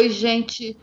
Oi, gente.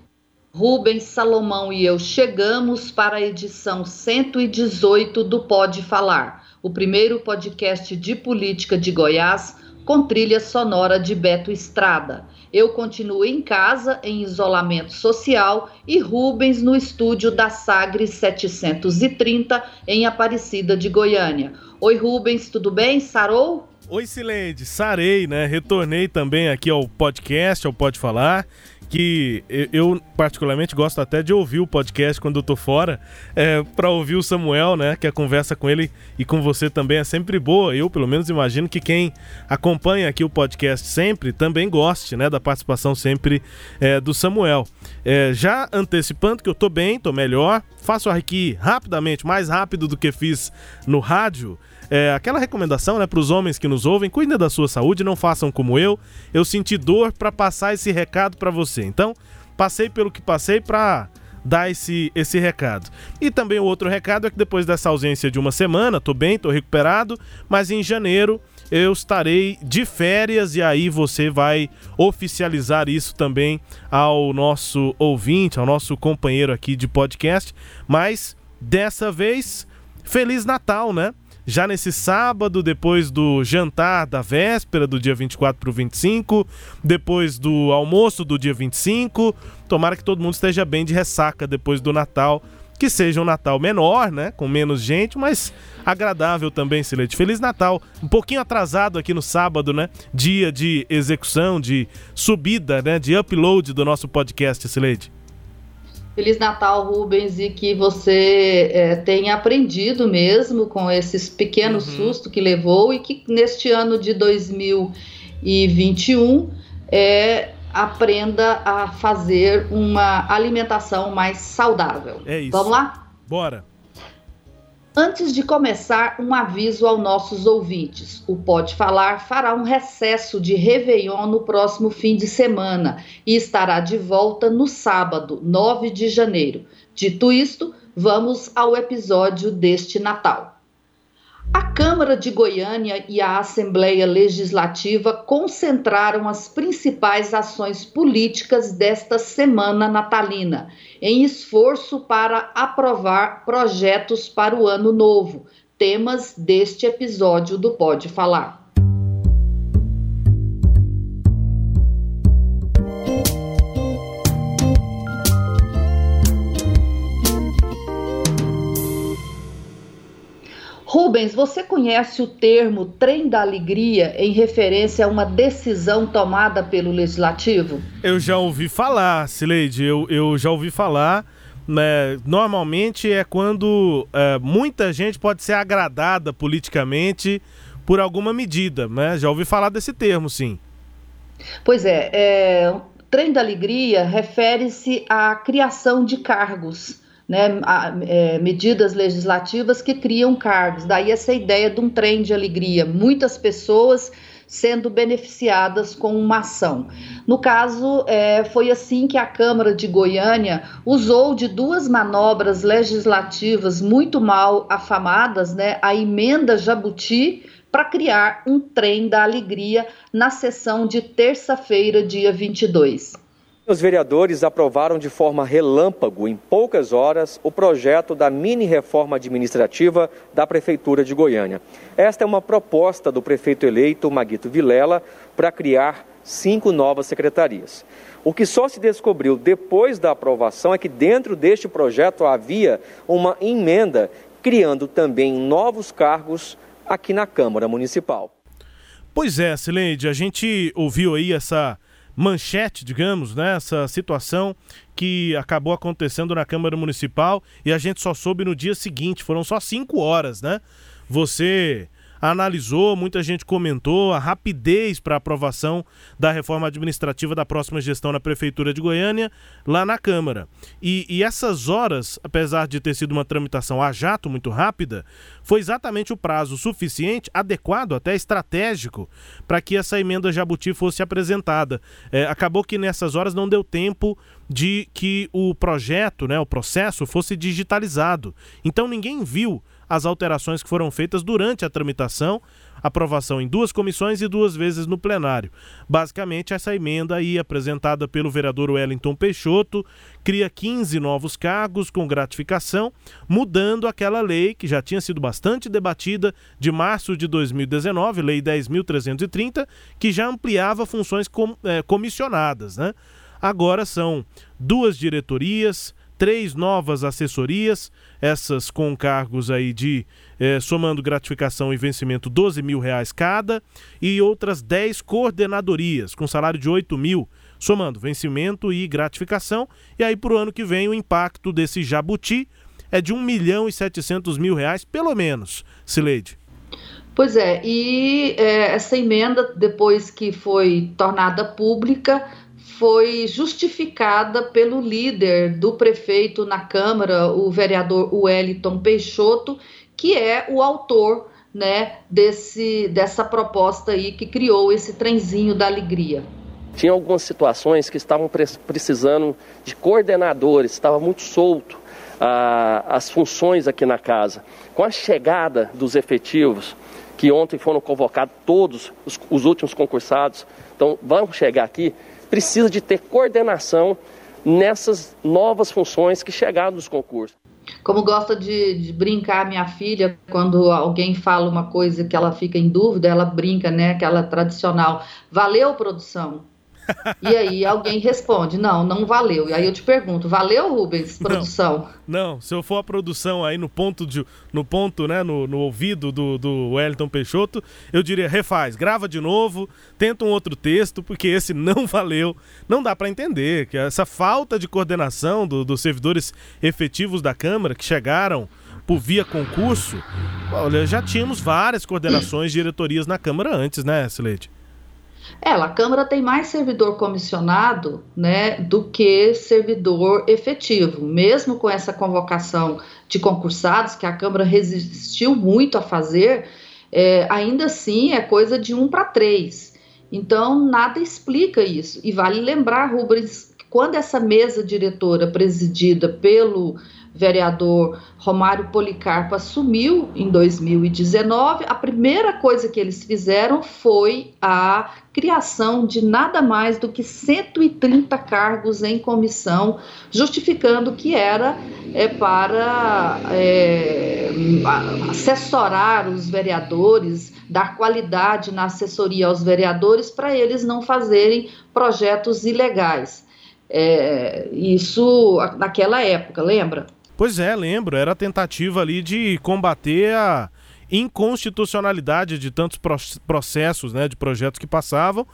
Rubens Salomão e eu chegamos para a edição 118 do Pode Falar, o primeiro podcast de política de Goiás com trilha sonora de Beto Estrada. Eu continuo em casa, em isolamento social, e Rubens no estúdio da Sagres 730, em Aparecida de Goiânia. Oi, Rubens, tudo bem? Sarou? Oi, Silende, sarei, né? Retornei também aqui ao podcast, ao Pode Falar que eu particularmente gosto até de ouvir o podcast quando eu tô fora, é, para ouvir o Samuel, né? Que a conversa com ele e com você também é sempre boa. Eu, pelo menos, imagino que quem acompanha aqui o podcast sempre também goste, né? Da participação sempre é, do Samuel. É, já antecipando que eu tô bem, tô melhor, faço aqui rapidamente, mais rápido do que fiz no rádio. É, aquela recomendação né, para os homens que nos ouvem: cuidem da sua saúde, não façam como eu. Eu senti dor para passar esse recado para você. Então, passei pelo que passei para dar esse, esse recado. E também o outro recado é que depois dessa ausência de uma semana, tô bem, tô recuperado, mas em janeiro eu estarei de férias e aí você vai oficializar isso também ao nosso ouvinte, ao nosso companheiro aqui de podcast. Mas dessa vez, Feliz Natal, né? Já nesse sábado, depois do jantar da véspera do dia 24 para o 25, depois do almoço do dia 25. Tomara que todo mundo esteja bem de ressaca depois do Natal. Que seja um Natal menor, né? Com menos gente, mas agradável também, Silete. Feliz Natal. Um pouquinho atrasado aqui no sábado, né? Dia de execução, de subida, né? De upload do nosso podcast, Silete. Feliz Natal, Rubens, e que você é, tenha aprendido mesmo com esses pequenos uhum. sustos que levou e que neste ano de 2021 é, aprenda a fazer uma alimentação mais saudável. É isso. Vamos lá? Bora! Antes de começar, um aviso aos nossos ouvintes. O Pode Falar fará um recesso de Réveillon no próximo fim de semana e estará de volta no sábado, 9 de janeiro. Dito isto, vamos ao episódio deste Natal. A Câmara de Goiânia e a Assembleia Legislativa concentraram as principais ações políticas desta semana natalina, em esforço para aprovar projetos para o ano novo, temas deste episódio do Pode Falar. Rubens, você conhece o termo trem da alegria em referência a uma decisão tomada pelo legislativo? Eu já ouvi falar, Sileide, eu, eu já ouvi falar. Né, normalmente é quando é, muita gente pode ser agradada politicamente por alguma medida, né? Já ouvi falar desse termo, sim. Pois é, é trem da alegria refere-se à criação de cargos né, a, é, medidas legislativas que criam cargos. Daí essa ideia de um trem de alegria, muitas pessoas sendo beneficiadas com uma ação. No caso, é, foi assim que a Câmara de Goiânia usou de duas manobras legislativas muito mal afamadas, né, a emenda Jabuti para criar um trem da alegria na sessão de terça-feira, dia 22. Os vereadores aprovaram de forma relâmpago, em poucas horas, o projeto da mini-reforma administrativa da Prefeitura de Goiânia. Esta é uma proposta do prefeito eleito, Maguito Vilela, para criar cinco novas secretarias. O que só se descobriu depois da aprovação é que dentro deste projeto havia uma emenda criando também novos cargos aqui na Câmara Municipal. Pois é, Sileide, a gente ouviu aí essa manchete, digamos, né, essa situação que acabou acontecendo na Câmara Municipal e a gente só soube no dia seguinte, foram só cinco horas, né? Você analisou, muita gente comentou a rapidez para aprovação da reforma administrativa da próxima gestão na Prefeitura de Goiânia, lá na Câmara. E, e essas horas, apesar de ter sido uma tramitação a jato muito rápida, foi exatamente o prazo suficiente, adequado, até estratégico, para que essa emenda Jabuti fosse apresentada. É, acabou que nessas horas não deu tempo de que o projeto, né, o processo, fosse digitalizado. Então ninguém viu as alterações que foram feitas durante a tramitação, aprovação em duas comissões e duas vezes no plenário. Basicamente, essa emenda aí, apresentada pelo vereador Wellington Peixoto, cria 15 novos cargos com gratificação, mudando aquela lei que já tinha sido bastante debatida de março de 2019, Lei 10.330, que já ampliava funções com, é, comissionadas, né? Agora são duas diretorias, três novas assessorias, essas com cargos aí de, eh, somando gratificação e vencimento, 12 mil reais cada, e outras 10 coordenadorias, com salário de 8 mil, somando vencimento e gratificação. E aí, para o ano que vem, o impacto desse jabuti é de 1 milhão e 700 mil reais, pelo menos, Sileide. Pois é, e é, essa emenda, depois que foi tornada pública, foi justificada pelo líder do prefeito na Câmara, o vereador Wellington Peixoto, que é o autor né, desse, dessa proposta aí que criou esse trenzinho da alegria. Tinha algumas situações que estavam precisando de coordenadores, estava muito solto ah, as funções aqui na casa. Com a chegada dos efetivos, que ontem foram convocados todos os, os últimos concursados, então vão chegar aqui, precisa de ter coordenação nessas novas funções que chegaram dos concursos. Como gosta de, de, brincar minha filha, quando alguém fala uma coisa que ela fica em dúvida, ela brinca, né? Aquela tradicional. Valeu, produção? E aí alguém responde, não, não valeu. E aí eu te pergunto, valeu, Rubens, produção? Não, não. se eu for a produção aí no ponto, de, no ponto, né, no, no ouvido do, do Wellington Peixoto, eu diria, refaz, grava de novo, tenta um outro texto, porque esse não valeu. Não dá para entender que essa falta de coordenação do, dos servidores efetivos da Câmara que chegaram por via concurso, olha, já tínhamos várias coordenações de diretorias na Câmara antes, né, Silete? É, a Câmara tem mais servidor comissionado né, do que servidor efetivo. Mesmo com essa convocação de concursados, que a Câmara resistiu muito a fazer, é, ainda assim é coisa de um para três. Então, nada explica isso. E vale lembrar, Rubens, que quando essa mesa diretora presidida pelo vereador Romário Policarpo assumiu em 2019, a primeira coisa que eles fizeram foi a criação de nada mais do que 130 cargos em comissão, justificando que era é, para é, assessorar os vereadores, dar qualidade na assessoria aos vereadores para eles não fazerem projetos ilegais. É, isso naquela época, lembra? Pois é, lembro. Era a tentativa ali de combater a inconstitucionalidade de tantos processos, né, de projetos que passavam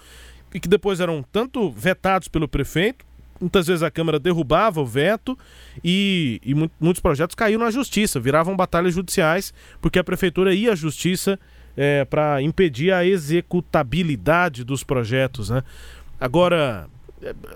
e que depois eram tanto vetados pelo prefeito, muitas vezes a Câmara derrubava o veto e, e muitos projetos caíam na justiça, viravam batalhas judiciais, porque a prefeitura ia à justiça é, para impedir a executabilidade dos projetos. Né? Agora,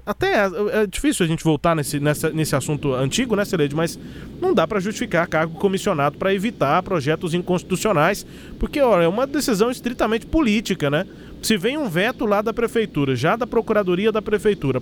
até é, é, difícil a gente voltar nesse, nessa, nesse assunto antigo, né, Celede? Mas não dá para justificar cargo comissionado para evitar projetos inconstitucionais, porque ó, é uma decisão estritamente política, né? Se vem um veto lá da prefeitura, já da procuradoria da prefeitura,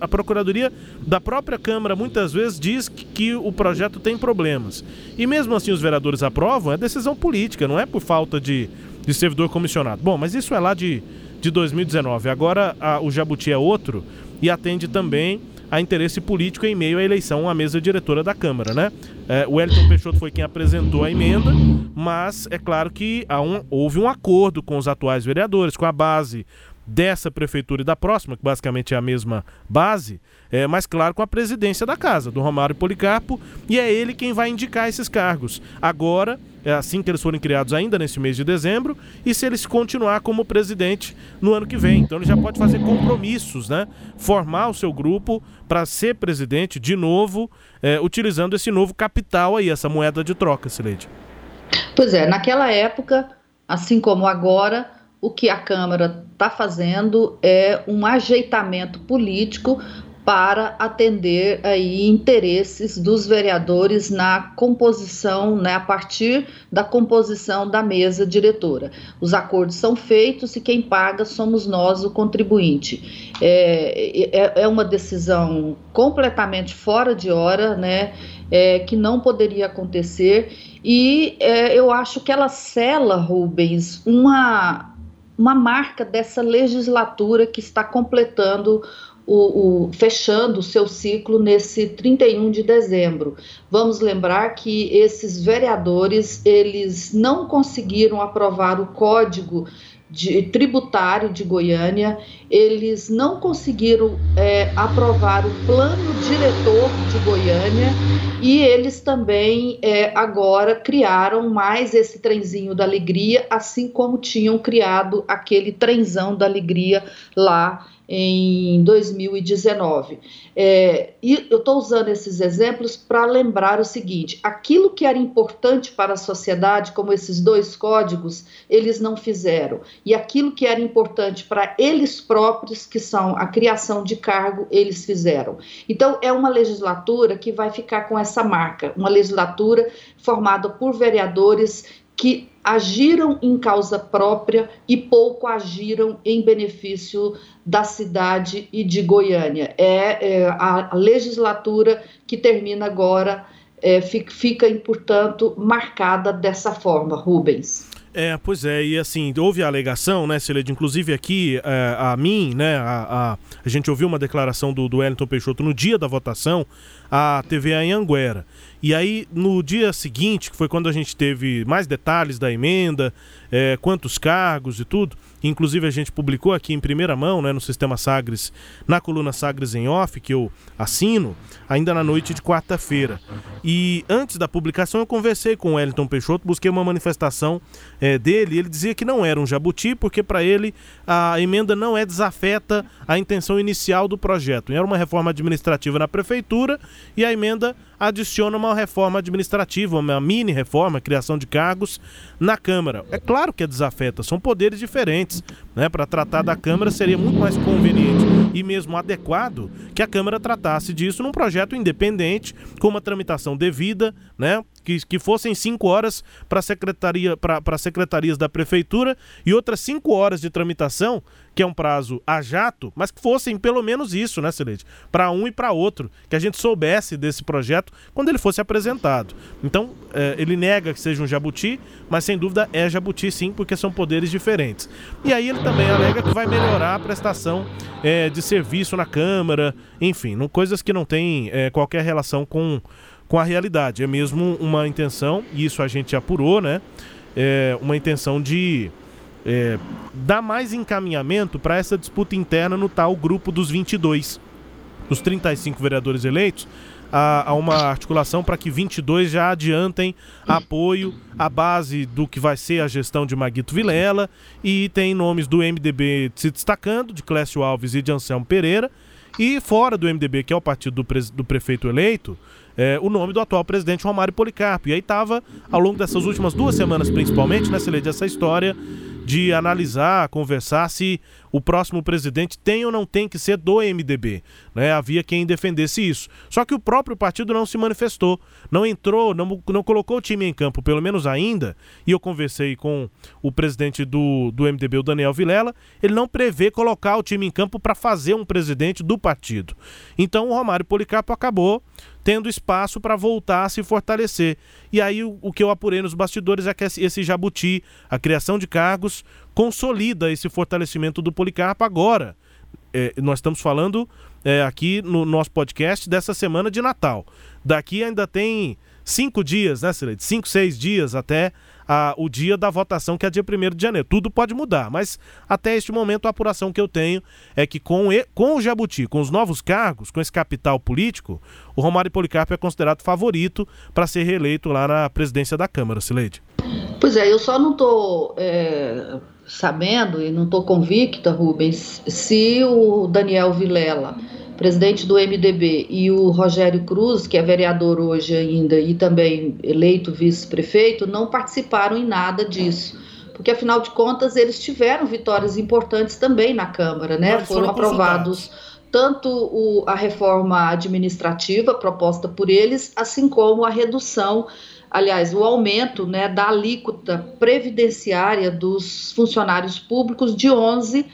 a procuradoria da própria Câmara muitas vezes diz que, que o projeto tem problemas. E mesmo assim os vereadores aprovam, é decisão política, não é por falta de, de servidor comissionado. Bom, mas isso é lá de de 2019. Agora a, o Jabuti é outro e atende também a interesse político em meio à eleição à mesa diretora da Câmara, né? É, o Elton Peixoto foi quem apresentou a emenda, mas é claro que um, houve um acordo com os atuais vereadores, com a base dessa prefeitura e da próxima, que basicamente é a mesma base, é, mas claro com a presidência da casa, do Romário Policarpo, e é ele quem vai indicar esses cargos. Agora, é assim que eles forem criados ainda nesse mês de dezembro, e se eles continuar como presidente no ano que vem. Então ele já pode fazer compromissos, né? Formar o seu grupo para ser presidente de novo, é, utilizando esse novo capital aí, essa moeda de troca, Sileide. Pois é, naquela época assim como agora, o que a Câmara está fazendo é um ajeitamento político para atender aí interesses dos vereadores na composição, né, a partir da composição da mesa diretora. Os acordos são feitos e quem paga somos nós, o contribuinte. É, é, é uma decisão completamente fora de hora, né, é, que não poderia acontecer e é, eu acho que ela cela, Rubens, uma uma marca dessa legislatura que está completando o, o, fechando o seu ciclo nesse 31 de dezembro. Vamos lembrar que esses vereadores eles não conseguiram aprovar o código de, tributário de Goiânia, eles não conseguiram é, aprovar o plano diretor de Goiânia e eles também é, agora criaram mais esse trenzinho da alegria, assim como tinham criado aquele trenzão da alegria lá em 2019. É, e eu estou usando esses exemplos para lembrar o seguinte: aquilo que era importante para a sociedade, como esses dois códigos, eles não fizeram. E aquilo que era importante para eles próprios, que são a criação de cargo, eles fizeram. Então, é uma legislatura que vai ficar com essa marca uma legislatura formada por vereadores que agiram em causa própria e pouco agiram em benefício da cidade e de Goiânia. É, é a legislatura que termina agora é, fica, portanto, marcada dessa forma, Rubens. É, pois é, e assim, houve a alegação, né, Celede, inclusive aqui é, a mim, né, a, a, a, gente ouviu uma declaração do, do Wellington Peixoto no dia da votação, a TV Anhanguera. E aí, no dia seguinte, que foi quando a gente teve mais detalhes da emenda, é, quantos cargos e tudo, inclusive a gente publicou aqui em primeira mão, né, no Sistema Sagres, na coluna Sagres em Off, que eu assino, ainda na noite de quarta-feira. E antes da publicação eu conversei com o Wellington Peixoto, busquei uma manifestação é, dele, ele dizia que não era um jabuti, porque para ele a emenda não é desafeta a intenção inicial do projeto. Era uma reforma administrativa na prefeitura e a emenda adiciona uma reforma administrativa, uma mini reforma, criação de cargos na Câmara. É claro que é desafeta, são poderes diferentes. Né? Para tratar da Câmara seria muito mais conveniente e mesmo adequado que a Câmara tratasse disso num projeto independente, com uma tramitação devida, né? Que, que fossem cinco horas para secretaria, para secretarias da prefeitura e outras cinco horas de tramitação, que é um prazo a jato, mas que fossem pelo menos isso, né, Celeste? Para um e para outro, que a gente soubesse desse projeto quando ele fosse apresentado. Então, é, ele nega que seja um jabuti, mas sem dúvida é jabuti sim, porque são poderes diferentes. E aí ele também alega que vai melhorar a prestação é, de serviço na Câmara, enfim, coisas que não têm é, qualquer relação com com a realidade. É mesmo uma intenção, e isso a gente apurou, né? É uma intenção de é, dar mais encaminhamento para essa disputa interna no tal grupo dos 22. Os 35 vereadores eleitos, a, uma articulação para que 22 já adiantem apoio à base do que vai ser a gestão de Maguito Vilela e tem nomes do MDB se destacando, de Clécio Alves e de Anselmo Pereira, e fora do MDB, que é o partido do, do prefeito eleito, é, o nome do atual presidente Romário Policarpo. E aí estava, ao longo dessas últimas duas semanas principalmente, né, Celede, essa história de analisar, conversar se o próximo presidente tem ou não tem que ser do MDB. Né? Havia quem defendesse isso. Só que o próprio partido não se manifestou, não entrou, não, não colocou o time em campo, pelo menos ainda. E eu conversei com o presidente do, do MDB, o Daniel Vilela, ele não prevê colocar o time em campo para fazer um presidente do partido. Então o Romário Policarpo acabou tendo espaço para voltar a se fortalecer. E aí o, o, que eu apurei nos bastidores é que esse jabuti, a criação de cargos, consolida esse fortalecimento do Policarpo agora. É, nós estamos falando é, aqui no nosso podcast dessa semana de Natal. Daqui ainda tem cinco dias, né, Celeste? Cinco, seis dias até a, o dia da votação, que é dia 1 de janeiro. Tudo pode mudar, mas até este momento a apuração que eu tenho é que com, com o Jabuti, com os novos cargos, com esse capital político, o Romário Policarpo é considerado favorito para ser reeleito lá na presidência da Câmara, Sileide. Pois é, eu só não estou é, sabendo e não estou convicta, Rubens, se o Daniel Vilela presidente do MDB, e o Rogério Cruz, que é vereador hoje ainda e também eleito vice-prefeito, não participaram em nada disso porque afinal de contas eles tiveram vitórias importantes também na Câmara, né? Foram, foram aprovados tanto o, a reforma administrativa proposta por eles, assim como a redução, aliás, o aumento né, da alíquota previdenciária dos funcionários públicos de 11%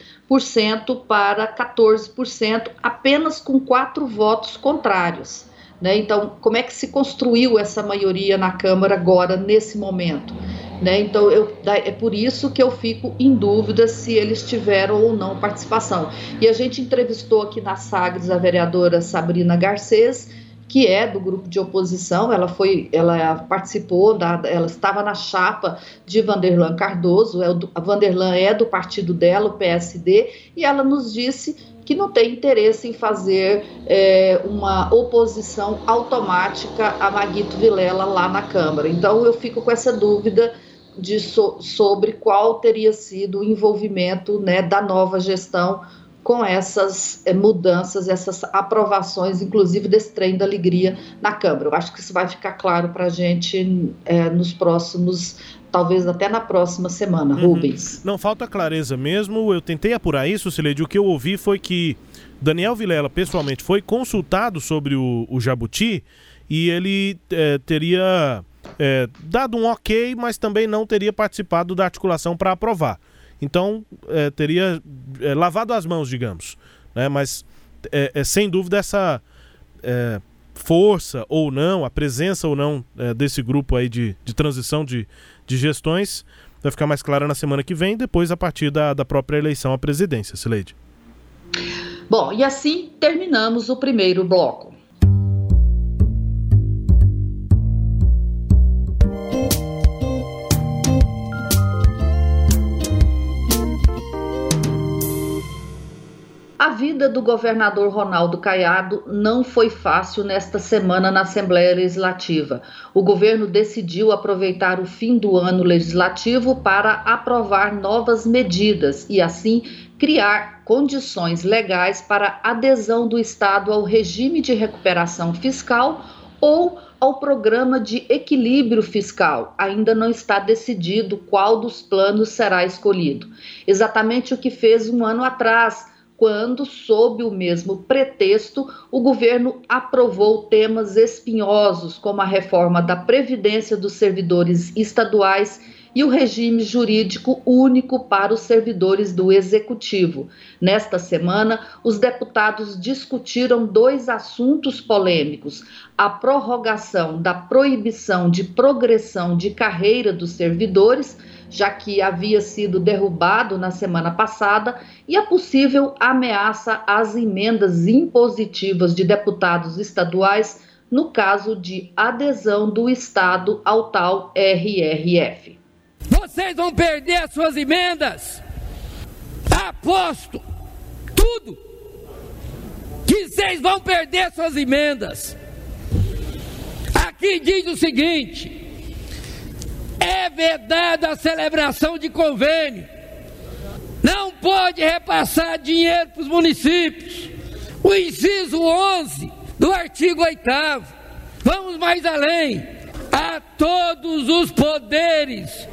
para 14%, apenas com quatro votos contrários. Né? Então, como é que se construiu essa maioria na Câmara agora, nesse momento? Né? Então, eu, é por isso que eu fico em dúvida se eles tiveram ou não participação. E a gente entrevistou aqui na Sagres a vereadora Sabrina Garcês, que é do grupo de oposição, ela foi, ela participou, da, ela estava na chapa de Vanderlan Cardoso, é a Vanderlan é do partido dela, o PSD, e ela nos disse que não tem interesse em fazer é, uma oposição automática a Maguito Vilela lá na Câmara. Então eu fico com essa dúvida de, so, sobre qual teria sido o envolvimento né, da nova gestão com essas é, mudanças, essas aprovações, inclusive desse trem da alegria na Câmara. Eu acho que isso vai ficar claro para a gente é, nos próximos talvez até na próxima semana, uhum. Rubens. Não falta clareza mesmo. Eu tentei apurar isso, Sileide. O que eu ouvi foi que Daniel Vilela, pessoalmente, foi consultado sobre o, o Jabuti e ele é, teria é, dado um ok, mas também não teria participado da articulação para aprovar. Então, é, teria é, lavado as mãos, digamos. Né? Mas, é, é, sem dúvida, essa força ou não, a presença ou não desse grupo aí de, de transição de, de gestões vai ficar mais clara na semana que vem, depois a partir da, da própria eleição à presidência, Sileide. Bom, e assim terminamos o primeiro bloco. Vida do governador Ronaldo Caiado não foi fácil nesta semana na Assembleia Legislativa. O governo decidiu aproveitar o fim do ano legislativo para aprovar novas medidas e, assim, criar condições legais para adesão do Estado ao regime de recuperação fiscal ou ao programa de equilíbrio fiscal. Ainda não está decidido qual dos planos será escolhido. Exatamente o que fez um ano atrás quando, sob o mesmo pretexto, o governo aprovou temas espinhosos, como a reforma da Previdência dos servidores estaduais e o regime jurídico único para os servidores do Executivo. Nesta semana, os deputados discutiram dois assuntos polêmicos: a prorrogação da proibição de progressão de carreira dos servidores já que havia sido derrubado na semana passada, e a possível ameaça às emendas impositivas de deputados estaduais no caso de adesão do Estado ao tal RRF. Vocês vão perder as suas emendas. Aposto tudo que vocês vão perder suas emendas. Aqui diz o seguinte: é vedada a celebração de convênio. Não pode repassar dinheiro para os municípios. O inciso 11 do artigo 8. Vamos mais além. A todos os poderes,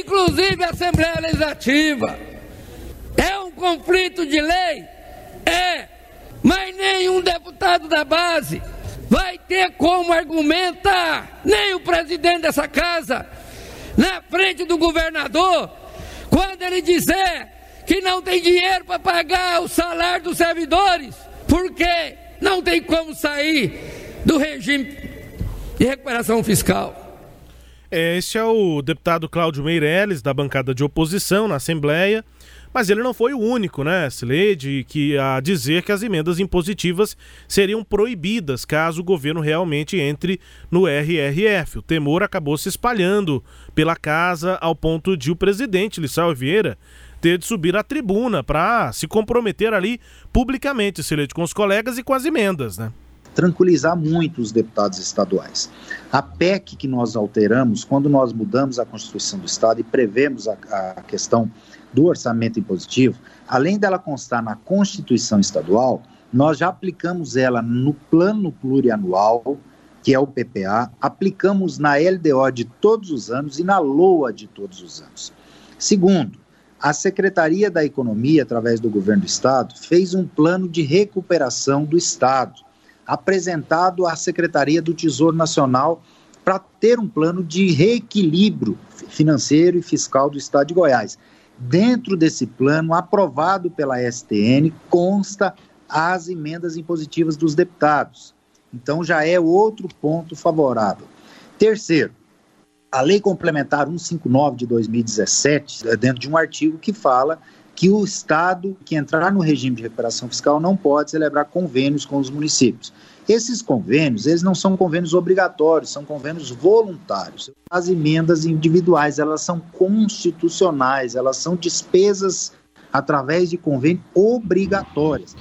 inclusive a Assembleia Legislativa. É um conflito de lei? É. Mas nenhum deputado da base vai ter como argumentar, nem o presidente dessa casa na frente do governador, quando ele dizer que não tem dinheiro para pagar o salário dos servidores, porque não tem como sair do regime de recuperação fiscal. Este é o deputado Cláudio Meirelles, da bancada de oposição na Assembleia. Mas ele não foi o único, né, Sileide, que a dizer que as emendas impositivas seriam proibidas caso o governo realmente entre no RRF. O temor acabou se espalhando pela casa ao ponto de o presidente Lissau Vieira ter de subir à tribuna para se comprometer ali publicamente, Sileide, com os colegas e com as emendas, né? tranquilizar muito os deputados estaduais. A PEC que nós alteramos, quando nós mudamos a Constituição do Estado e prevemos a, a questão do orçamento impositivo, além dela constar na Constituição Estadual, nós já aplicamos ela no Plano Plurianual, que é o PPA, aplicamos na LDO de todos os anos e na LOA de todos os anos. Segundo, a Secretaria da Economia, através do governo do Estado, fez um plano de recuperação do Estado, apresentado à Secretaria do Tesouro Nacional para ter um plano de reequilíbrio financeiro e fiscal do Estado de Goiás. Dentro desse plano, aprovado pela STN, consta as emendas impositivas dos deputados. Então já é outro ponto favorável. Terceiro, a Lei Complementar 159 de 2017, é dentro de um artigo que fala que o Estado que entrar no regime de recuperação fiscal não pode celebrar convênios com os municípios. Esses convênios, eles não são convênios obrigatórios, são convênios voluntários. As emendas individuais, elas são constitucionais, elas são despesas através de convênio obrigatórias.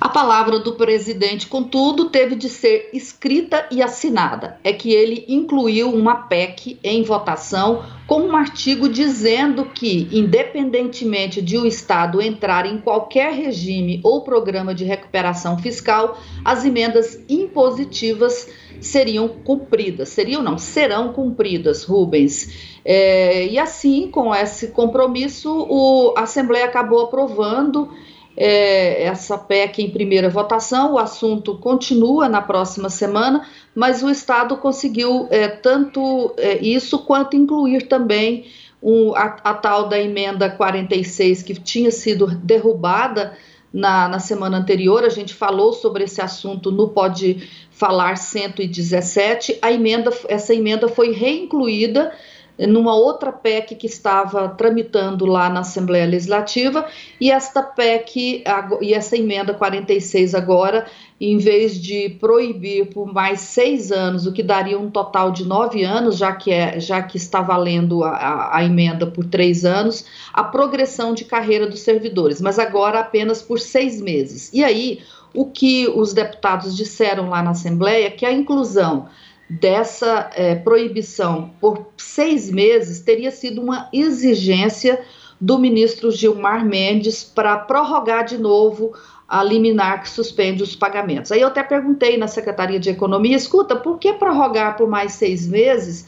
A palavra do presidente, contudo, teve de ser escrita e assinada. É que ele incluiu uma PEC em votação com um artigo dizendo que, independentemente de o Estado entrar em qualquer regime ou programa de recuperação fiscal, as emendas impositivas seriam cumpridas. Seriam, não, serão cumpridas, Rubens. É, e assim, com esse compromisso, o, a Assembleia acabou aprovando é, essa PEC em primeira votação. O assunto continua na próxima semana, mas o Estado conseguiu é, tanto é, isso quanto incluir também um, a, a, tal da emenda 46 que tinha sido derrubada na, na semana anterior. A gente falou sobre esse assunto no Pode Falar 117. A emenda, essa emenda foi reincluída numa outra PEC que estava tramitando lá na Assembleia Legislativa, e esta PEC e essa emenda 46 agora, em vez de proibir por mais seis anos, o que daria um total de nove anos, já que, é, já que está valendo a, a, a emenda por três anos, a progressão de carreira dos servidores, mas agora apenas por seis meses. E aí, o que os deputados disseram lá na Assembleia é que a inclusão dessa é, proibição por seis meses teria sido uma exigência do ministro Gilmar Mendes para prorrogar de novo a liminar que suspende os pagamentos. Aí eu até perguntei na Secretaria de Economia, escuta, por que prorrogar por mais seis meses,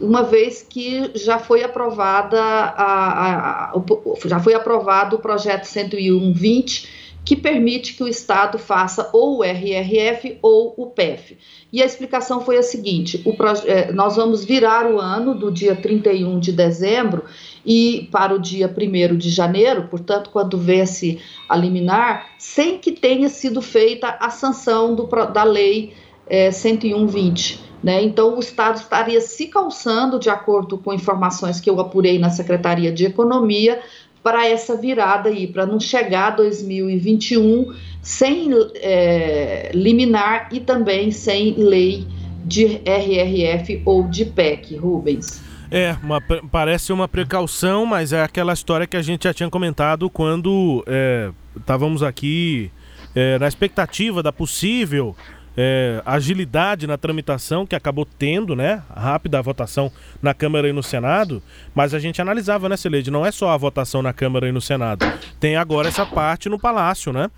uma vez que já foi aprovada a, a, a, já foi aprovado o projeto 101-20 que permite que o Estado faça ou o RRF ou o PEF. E a explicação foi a seguinte: é, nós vamos virar o ano do dia 31 de dezembro e para o dia 1 de janeiro, portanto, quando vence a liminar, sem que tenha sido feita a sanção do, da lei é, 101-20. Né? Então, o Estado estaria se calçando, de acordo com informações que eu apurei na Secretaria de Economia, para essa virada aí, para não chegar 2021 sem é, liminar e também sem lei de RRF ou de PEC, Rubens. É, uma, parece uma precaução, mas é aquela história que a gente já tinha comentado quando é, estávamos aqui é, na expectativa da possível é, agilidade na tramitação que acabou tendo, né? Rápida a votação na Câmara e no Senado, mas a gente analisava, né, Celede? Não é só a votação na Câmara e no Senado. Tem agora essa parte no Palácio, né?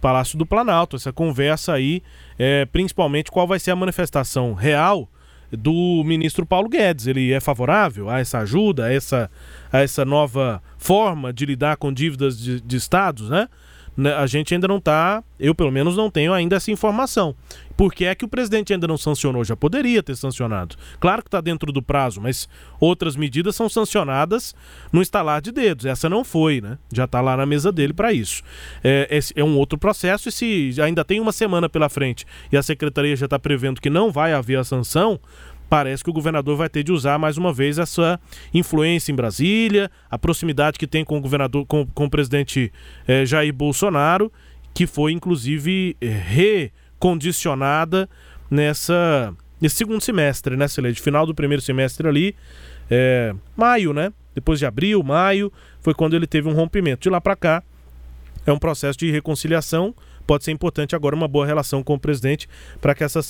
Palácio do Planalto, essa conversa aí, é, principalmente qual vai ser a manifestação real do ministro Paulo Guedes. Ele é favorável a essa ajuda, a essa, a essa nova forma de lidar com dívidas de, de estados, né? Né, a gente ainda não está, eu pelo menos não tenho ainda essa informação. Por que é que o presidente ainda não sancionou? Já poderia ter sancionado. Claro que está dentro do prazo, mas outras medidas são sancionadas no estalar de dedos. Essa não foi, né? Já está lá na mesa dele para isso. É, é um outro processo e se ainda tem uma semana pela frente e a secretaria já está prevendo que não vai haver a sanção, parece que o governador vai ter de usar mais uma vez essa influência em Brasília, a proximidade que tem com o governador, com, com o presidente eh, Jair Bolsonaro, que foi inclusive eh, recondicionada nessa nesse segundo semestre, né, Celeste? Final do primeiro semestre ali, é, maio, né? Depois de abril, maio, foi quando ele teve um rompimento. De lá para cá, é um processo de reconciliação pode ser importante agora uma boa relação com o presidente para que essa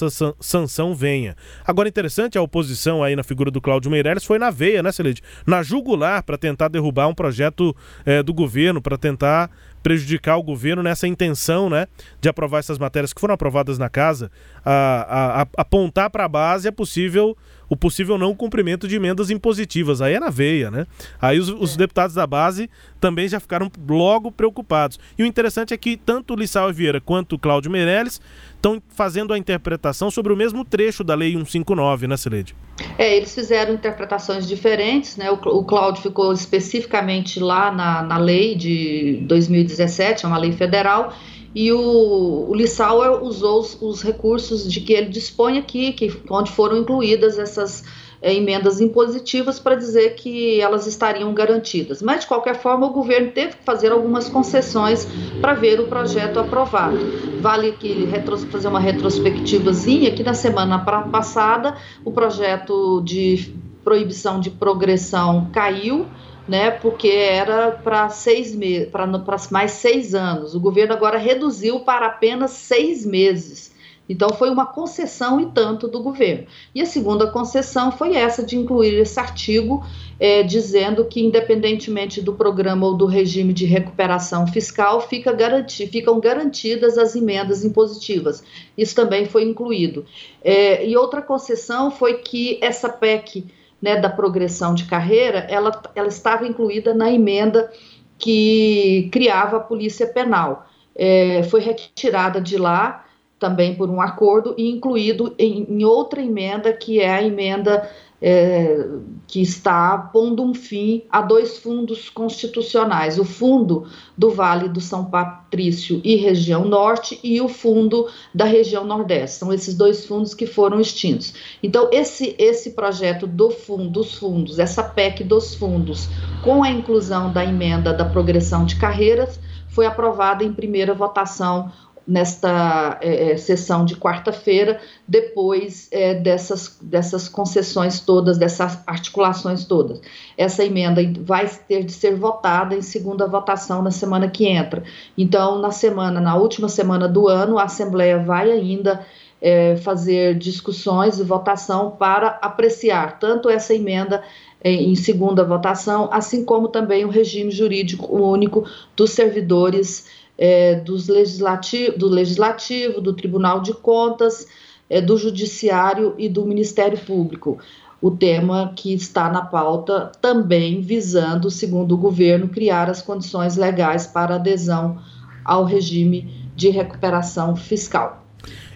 sanção venha. Agora, interessante, a oposição aí na figura do Cláudio Meirelles foi na veia, né, Celede? Na jugular para tentar derrubar um projeto é, do governo, para tentar prejudicar o governo nessa intenção, né, de aprovar essas matérias que foram aprovadas na casa, a, a, a apontar para a base é possível o possível não cumprimento de emendas impositivas. Aí é na veia, né? Aí os, os é. deputados da base também já ficaram logo preocupados. E o interessante é que tanto o Lissau Vieira quanto o Cláudio Meirelles estão fazendo a interpretação sobre o mesmo trecho da Lei 159, né, Celede? É, eles fizeram interpretações diferentes, né? O, o Cláudio ficou especificamente lá na, na lei de 2017, é uma lei federal, e o, o Lissauer usou os, os, recursos de que ele dispõe aqui, que, onde foram incluídas essas é, emendas impositivas para dizer que elas estariam garantidas. Mas, de qualquer forma, o governo teve que fazer algumas concessões para ver o projeto aprovado. Vale aqui fazer uma retrospectivazinha, que na semana passada o projeto de proibição de progressão caiu, né, porque era para seis meses, para mais seis anos. O governo agora reduziu para apenas seis meses. Então, foi uma concessão e tanto do governo. E a segunda concessão foi essa de incluir esse artigo, é, dizendo que, independentemente do programa ou do regime de recuperação fiscal, fica garanti ficam garantidas as emendas impositivas. Isso também foi incluído. É, e outra concessão foi que essa PEC né, da progressão de carreira, ela, ela estava incluída na emenda que criava a Polícia Penal. É, foi retirada de lá também por um acordo e incluído em, em outra emenda, que é a emenda é, que está pondo um fim a dois fundos constitucionais: o fundo do Vale do São Patrício e região norte e o fundo da região nordeste. São esses dois fundos que foram extintos. Então, esse, esse projeto do fundo, dos fundos, essa PEC dos fundos, com a inclusão da emenda da progressão de carreiras, foi aprovada em primeira votação nesta é, é, sessão de quarta-feira, depois é, dessas, dessas concessões todas, dessas articulações todas. Essa emenda vai ter de ser votada em segunda votação na semana que entra. Então, na semana, na última semana do ano, a Assembleia vai ainda é, fazer discussões e votação para apreciar tanto essa emenda é, em segunda votação, assim como também o regime jurídico único dos servidores é, dos legislativo, do Legislativo, do Tribunal de Contas, é, do Judiciário e do Ministério Público. O tema que está na pauta também visando, segundo o governo, criar as condições legais para adesão ao regime de recuperação fiscal.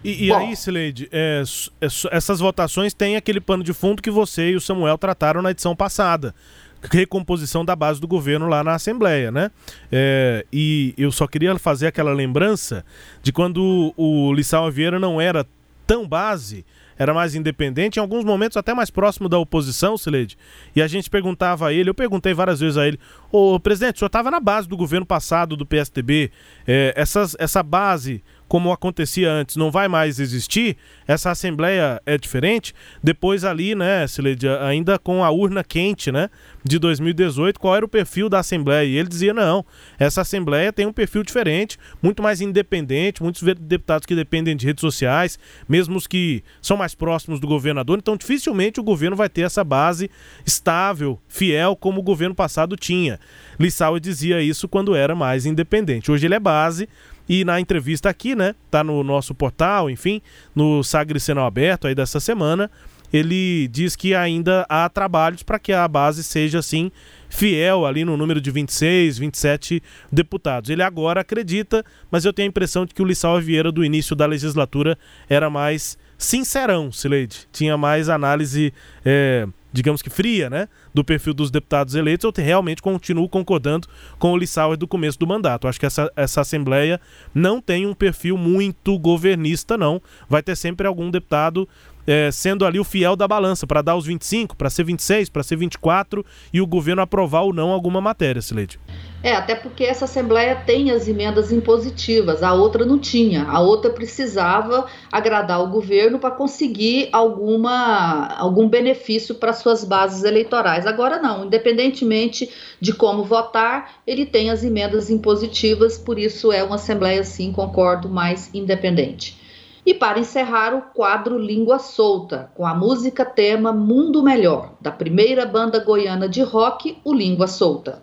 E, e aí, Sileide, é, é, essas votações têm aquele pano de fundo que você e o Samuel trataram na edição passada recomposição da base do governo lá na Assembleia, né? É, e eu só queria fazer aquela lembrança de quando o Lissau Vieira não era tão base, era mais independente, em alguns momentos até mais próximo da oposição, Sileide. E a gente perguntava a ele, eu perguntei várias vezes a ele, ô presidente, o senhor estava na base do governo passado do PSDB, é, essas, essa base como acontecia antes, não vai mais existir, essa assembleia é diferente. Depois ali, né, Sileide, ainda com a urna quente, né, de 2018, qual era o perfil da assembleia? E ele dizia, não, essa assembleia tem um perfil diferente, muito mais independente, muitos deputados que dependem de redes sociais, mesmo os que são mais próximos do governador, então dificilmente o governo vai ter essa base estável, fiel, como o governo passado tinha. Lissau dizia isso quando era mais independente. Hoje ele é base, e na entrevista aqui, né, tá no nosso portal, enfim, no Sagre Senal Aberto aí dessa semana, ele diz que ainda há trabalhos para que a base seja assim fiel ali no número de 26, 27 deputados. Ele agora acredita, mas eu tenho a impressão de que o Lissau Vieira do início da legislatura era mais sincerão, Sileide. Tinha mais análise é, digamos que fria, né, do perfil dos deputados eleitos, eu realmente continuo concordando com o Lissauer do começo do mandato. Acho que essa, essa Assembleia não tem um perfil muito governista, não. Vai ter sempre algum deputado é, sendo ali o fiel da balança para dar os 25, para ser 26, para ser 24 e o governo aprovar ou não alguma matéria, Sileide. É, até porque essa Assembleia tem as emendas impositivas, a outra não tinha. A outra precisava agradar o governo para conseguir alguma, algum benefício para suas bases eleitorais. Agora não, independentemente de como votar, ele tem as emendas impositivas, por isso é uma Assembleia, sim, concordo, mais independente. E para encerrar, o quadro Língua Solta, com a música tema Mundo Melhor, da primeira banda goiana de rock, o Língua Solta.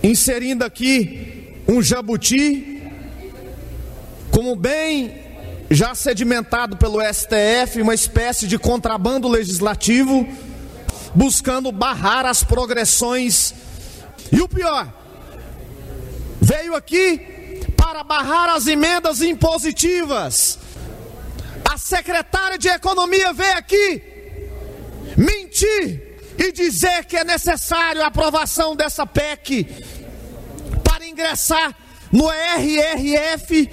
Inserindo aqui um jabuti como bem já sedimentado pelo STF, uma espécie de contrabando legislativo, buscando barrar as progressões. E o pior, veio aqui para barrar as emendas impositivas. A secretária de Economia veio aqui mentir e dizer que é necessário a aprovação dessa PEC para ingressar no RRF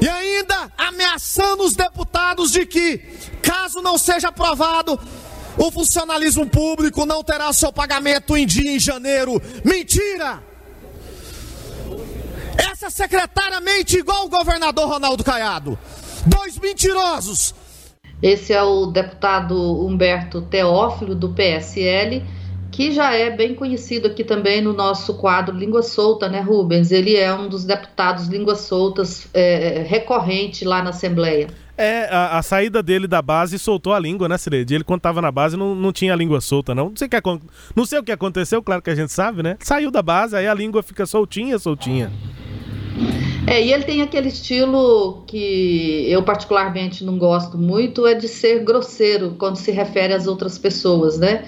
e ainda ameaçando os deputados de que, caso não seja aprovado, o funcionalismo público não terá seu pagamento em dia em janeiro. Mentira! Essa secretária mente igual o governador Ronaldo Caiado. Dois mentirosos. Esse é o deputado Humberto Teófilo, do PSL, que já é bem conhecido aqui também no nosso quadro Língua Solta, né, Rubens? Ele é um dos deputados Línguas Soltas é, recorrente lá na Assembleia. É, a, a, saída dele da base soltou a língua, né, Cileide? Ele, quando tava na base, não, não tinha a língua solta, não. Não sei, que, não sei o que aconteceu, claro que a gente sabe, né? Saiu da base, aí a língua fica soltinha, soltinha. É, e ele tem aquele estilo que eu particularmente não gosto muito, é de ser grosseiro quando se refere às outras pessoas, né?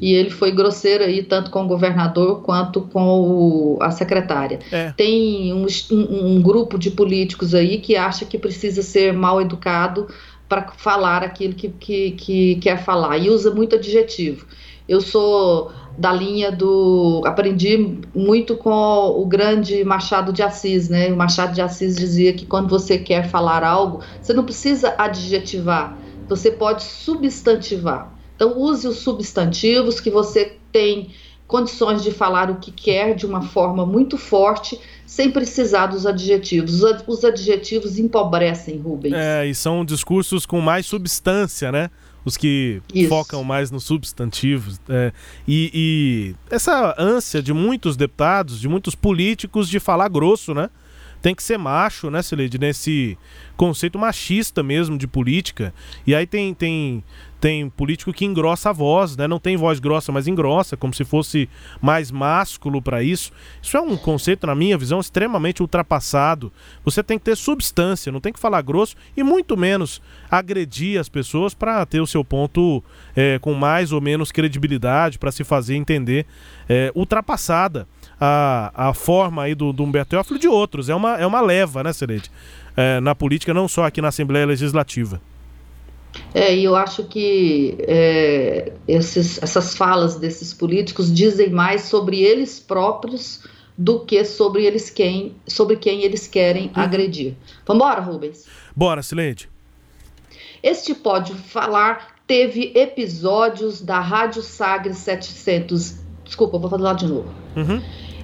E ele foi grosseiro aí tanto com o governador quanto com o, a secretária. É. Tem um, um, um, grupo de políticos aí que acha que precisa ser mal educado para falar aquilo que, que, que quer falar e usa muito adjetivo. Eu sou da linha do. Aprendi muito com o grande Machado de Assis, né? O Machado de Assis dizia que quando você quer falar algo, você não precisa adjetivar, você pode substantivar. Então, use os substantivos que você tem condições de falar o que quer de uma forma muito forte, sem precisar dos adjetivos. Os adjetivos empobrecem, Rubens. É, e são discursos com mais substância, né? Os que Isso. focam mais nos substantivos. É, e, e essa ânsia de muitos deputados, de muitos políticos de falar grosso, né? Tem que ser macho, né, Sileide? Nesse conceito machista mesmo de política. E aí tem, tem, tem político que engrossa a voz, né? Não tem voz grossa, mas engrossa, como se fosse mais másculo para isso. Isso é um conceito, na minha visão, extremamente ultrapassado. Você tem que ter substância, não tem que falar grosso e muito menos agredir as pessoas para ter o seu ponto é, com mais ou menos credibilidade, para se fazer entender é, ultrapassada a, a forma aí do, do Humberto Teófilo de outros. É uma, é uma leva, né, Serede? É, na política, não só aqui na Assembleia Legislativa. É, e eu acho que é, esses, essas falas desses políticos dizem mais sobre eles próprios do que sobre eles quem, sobre quem eles querem uhum. agredir. Vamos embora, Rubens? Bora, Silente. Este Pode Falar teve episódios da Rádio Sagres 700. Desculpa, vou falar de novo. Uhum.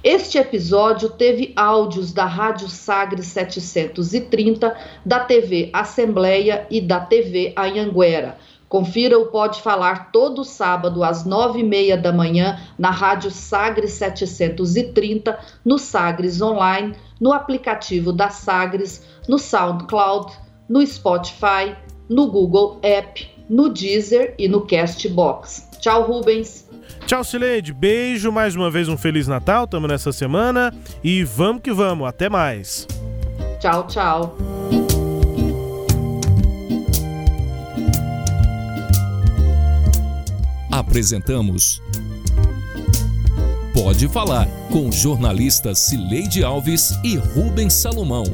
Este episódio teve áudios da Rádio Sagres 730, da TV Assembleia e da TV Anhanguera. Confira o Pode Falar todo sábado às nove e meia da manhã na Rádio Sagres 730, no Sagres Online, no aplicativo da Sagres, no SoundCloud, no Spotify, no Google App, no Deezer e no Castbox. Tchau, Rubens! Tchau, Sileide. Beijo. Mais uma vez um Feliz Natal. Estamos nessa semana. E vamos que vamos. Até mais. Tchau, tchau. Apresentamos Pode Falar com jornalistas Cileide Alves e Rubens Salomão.